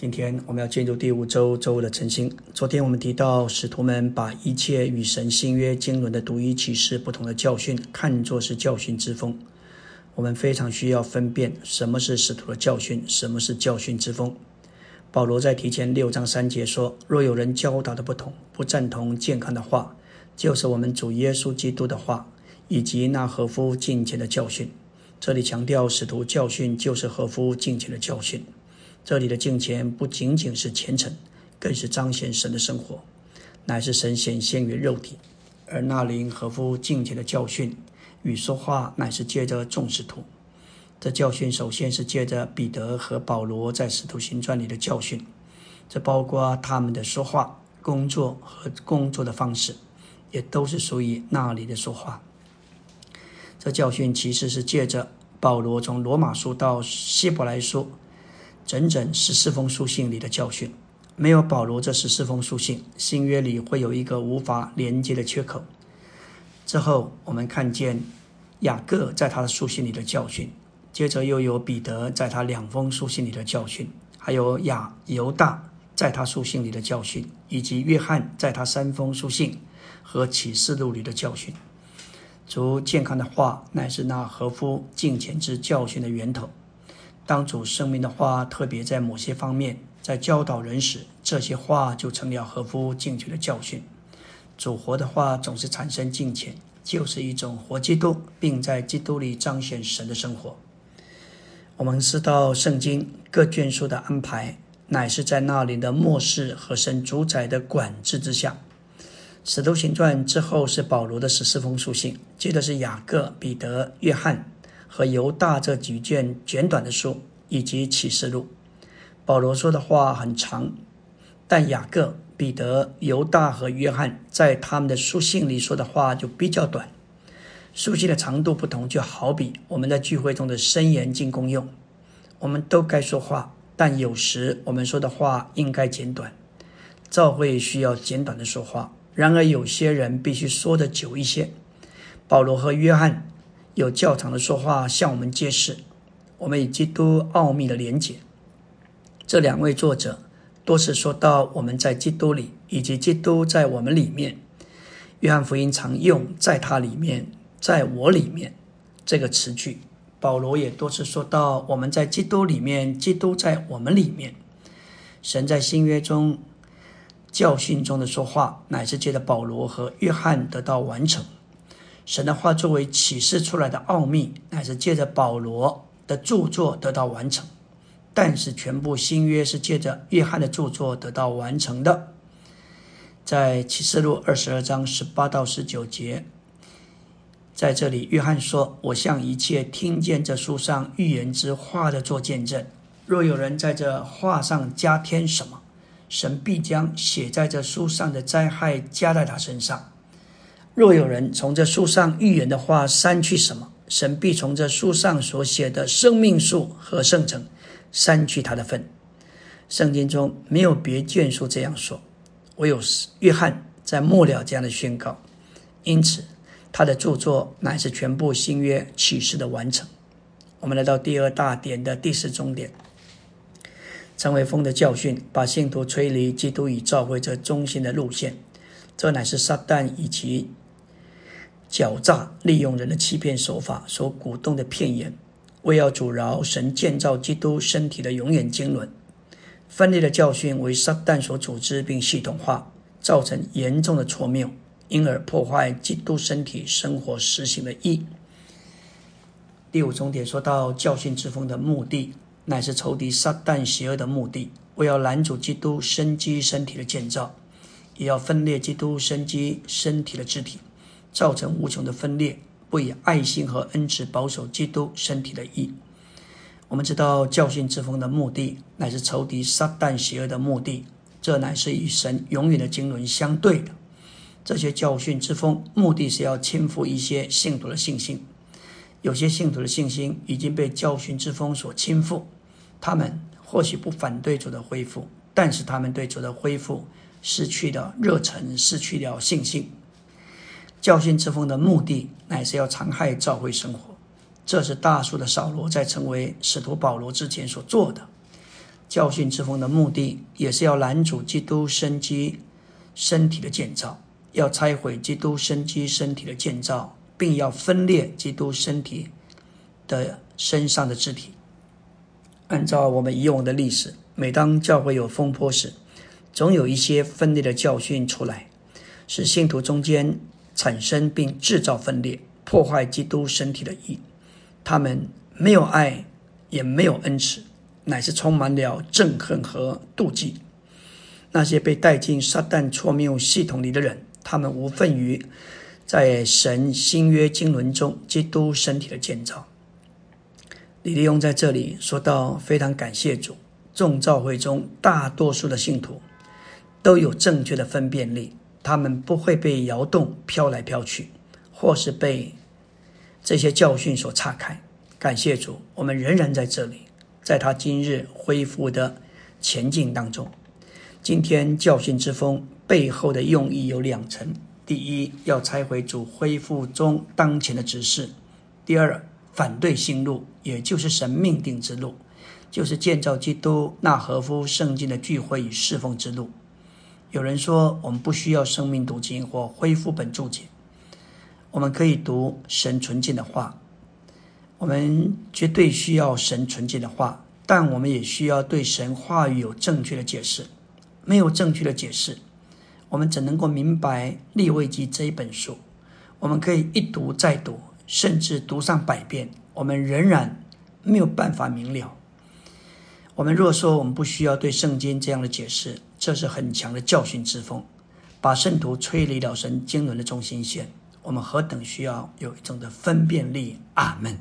今天我们要进入第五周周五的晨星。昨天我们提到，使徒们把一切与神新约经纶的独一启示不同的教训，看作是教训之风。我们非常需要分辨什么是使徒的教训，什么是教训之风。保罗在提前六章三节说：“若有人教导的不同，不赞同健康的话，就是我们主耶稣基督的话，以及那合乎敬虔的教训。”这里强调使徒教训就是合乎敬虔的教训。这里的敬虔不仅仅是虔诚，更是彰显神的生活，乃是神显现于肉体。而那灵合乎敬虔的教训与说话，乃是借着众使徒。这教训首先是借着彼得和保罗在使徒行传里的教训，这包括他们的说话、工作和工作的方式，也都是属于那里的说话。这教训其实是借着保罗从罗马书到希伯来书。整整十四封书信里的教训，没有保罗这十四封书信，新约里会有一个无法连接的缺口。之后，我们看见雅各在他的书信里的教训，接着又有彼得在他两封书信里的教训，还有亚犹大在他书信里的教训，以及约翰在他三封书信和启示录里的教训。主健康的话，乃是那合乎敬虔之教训的源头。当主生命的话，特别在某些方面在教导人时，这些话就成了合乎敬虔的教训。主活的话总是产生敬虔，就是一种活基督，并在基督里彰显神的生活。我们知道圣经各卷书的安排，乃是在那里的末世和神主宰的管制之下。使徒行传之后是保罗的十四封书信，接着是雅各、彼得、约翰。和犹大这几卷简短的书，以及启示录，保罗说的话很长，但雅各、彼得、犹大和约翰在他们的书信里说的话就比较短。书信的长度不同，就好比我们在聚会中的申言进公用，我们都该说话，但有时我们说的话应该简短。教会需要简短的说话，然而有些人必须说的久一些。保罗和约翰。有较长的说话向我们揭示我们与基督奥秘的连结。这两位作者多次说到我们在基督里，以及基督在我们里面。约翰福音常用“在他里面，在我里面”这个词句。保罗也多次说到我们在基督里面，基督在我们里面。神在新约中教训中的说话，乃是借着保罗和约翰得到完成。神的话作为启示出来的奥秘，乃是借着保罗的著作得到完成；但是全部新约是借着约翰的著作得到完成的。在启示录二十二章十八到十九节，在这里，约翰说：“我向一切听见这书上预言之话的做见证。若有人在这话上加添什么，神必将写在这书上的灾害加在他身上。”若有人从这树上预言的话删去什么，神必从这树上所写的生命树和圣城删去他的份。圣经中没有别卷书这样说，唯有约翰在末了这样的宣告。因此，他的著作乃是全部新约启示的完成。我们来到第二大点的第四终点，成为风的教训，把信徒吹离基督与教会这中心的路线。这乃是撒旦以及狡诈利用人的欺骗手法所鼓动的骗言，为要阻挠神建造基督身体的永远经纶。分裂的教训为撒旦所组织并系统化，造成严重的错谬，因而破坏基督身体生活实行的意。第五重点说到教训之风的目的，乃是仇敌撒旦邪恶的目的，为要拦阻基督生机身体的建造，也要分裂基督生机身体的肢体。造成无穷的分裂，不以爱心和恩慈保守基督身体的义。我们知道教训之风的目的，乃是仇敌撒旦邪恶的目的。这乃是与神永远的经纶相对的。这些教训之风，目的是要倾覆一些信徒的信心。有些信徒的信心已经被教训之风所倾覆，他们或许不反对主的恢复，但是他们对主的恢复失去了热忱，失去了信心。教训之风的目的，乃是要残害教会生活。这是大数的扫罗在成为使徒保罗之前所做的。教训之风的目的，也是要拦阻基督生机身体的建造，要拆毁基督生机身体的建造，并要分裂基督身体的身上的肢体。按照我们以往的历史，每当教会有风波时，总有一些分裂的教训出来，使信徒中间产生并制造分裂，破坏基督身体的义。他们没有爱，也没有恩慈。乃是充满了憎恨和妒忌。那些被带进撒旦错谬系统里的人，他们无份于在神新约经纶中基督身体的建造。李利用在这里说到，非常感谢主，众教会中大多数的信徒都有正确的分辨力，他们不会被摇动、飘来飘去，或是被这些教训所岔开。感谢主，我们仍然在这里。在他今日恢复的前进当中，今天教训之风背后的用意有两层：第一，要拆毁主恢复中当前的指示；第二，反对新路，也就是神命定之路，就是建造基督那合乎圣经的聚会与侍奉之路。有人说，我们不需要生命读经或恢复本注解，我们可以读神纯净的话。我们绝对需要神纯净的话，但我们也需要对神话语有正确的解释。没有正确的解释，我们怎能够明白《立位记》这一本书？我们可以一读再读，甚至读上百遍，我们仍然没有办法明了。我们若说我们不需要对圣经这样的解释，这是很强的教训之风，把圣徒吹离了神经纶的中心线。我们何等需要有一种的分辨力！阿门。